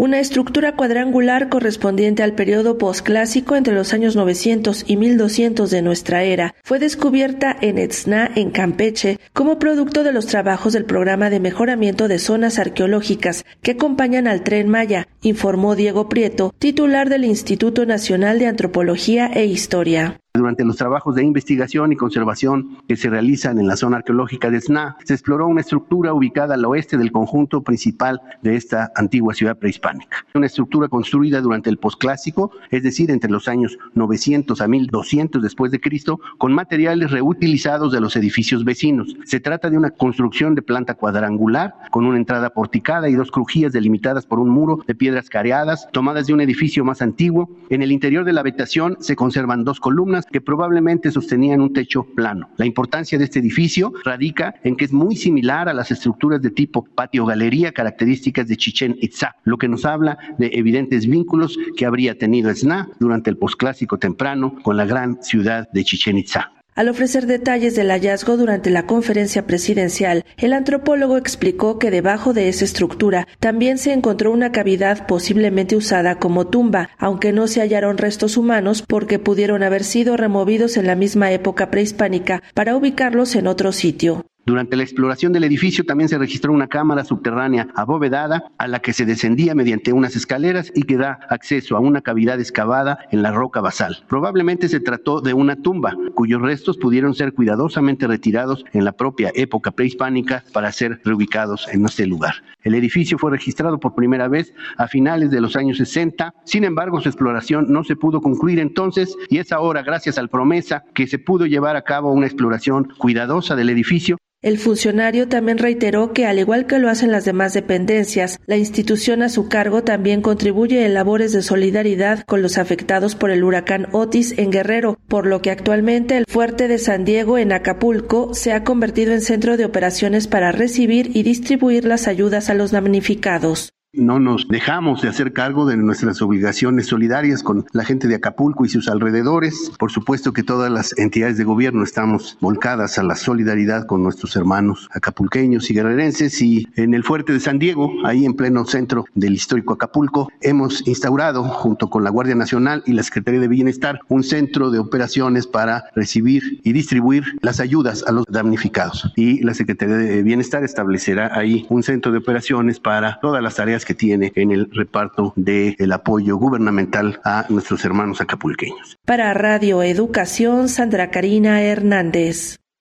una estructura cuadrangular correspondiente al periodo posclásico entre los años 900 y 1200 de nuestra era, fue descubierta en Etzna, en Campeche, como producto de los trabajos del programa de mejoramiento de zonas arqueológicas que acompañan al tren Maya, informó Diego Prieto, titular del Instituto Nacional de Antropología e Historia. Durante los trabajos de investigación y conservación que se realizan en la zona arqueológica de Sna, se exploró una estructura ubicada al oeste del conjunto principal de esta antigua ciudad prehispánica. Una estructura construida durante el posclásico, es decir, entre los años 900 a 1200 después de Cristo, con materiales reutilizados de los edificios vecinos. Se trata de una construcción de planta cuadrangular, con una entrada porticada y dos crujías delimitadas por un muro de piedras careadas, tomadas de un edificio más antiguo. En el interior de la habitación se conservan dos columnas que probablemente sostenían un techo plano. La importancia de este edificio radica en que es muy similar a las estructuras de tipo patio-galería características de Chichen Itza, lo que nos habla de evidentes vínculos que habría tenido Esna durante el posclásico temprano con la gran ciudad de Chichen Itza. Al ofrecer detalles del hallazgo durante la conferencia presidencial, el antropólogo explicó que debajo de esa estructura también se encontró una cavidad posiblemente usada como tumba, aunque no se hallaron restos humanos porque pudieron haber sido removidos en la misma época prehispánica para ubicarlos en otro sitio. Durante la exploración del edificio también se registró una cámara subterránea abovedada a la que se descendía mediante unas escaleras y que da acceso a una cavidad excavada en la roca basal. Probablemente se trató de una tumba cuyos restos pudieron ser cuidadosamente retirados en la propia época prehispánica para ser reubicados en este lugar. El edificio fue registrado por primera vez a finales de los años 60, sin embargo su exploración no se pudo concluir entonces y es ahora gracias al promesa que se pudo llevar a cabo una exploración cuidadosa del edificio el funcionario también reiteró que, al igual que lo hacen las demás dependencias, la institución a su cargo también contribuye en labores de solidaridad con los afectados por el huracán Otis en Guerrero, por lo que actualmente el fuerte de San Diego en Acapulco se ha convertido en centro de operaciones para recibir y distribuir las ayudas a los damnificados. No nos dejamos de hacer cargo de nuestras obligaciones solidarias con la gente de Acapulco y sus alrededores. Por supuesto que todas las entidades de gobierno estamos volcadas a la solidaridad con nuestros hermanos acapulqueños y guerrerenses y en el fuerte de San Diego, ahí en pleno centro del histórico Acapulco, hemos instaurado junto con la Guardia Nacional y la Secretaría de Bienestar un centro de operaciones para recibir y distribuir las ayudas a los damnificados. Y la Secretaría de Bienestar establecerá ahí un centro de operaciones para todas las tareas que tiene en el reparto del apoyo gubernamental a nuestros hermanos acapulqueños. Para Radio Educación, Sandra Karina Hernández.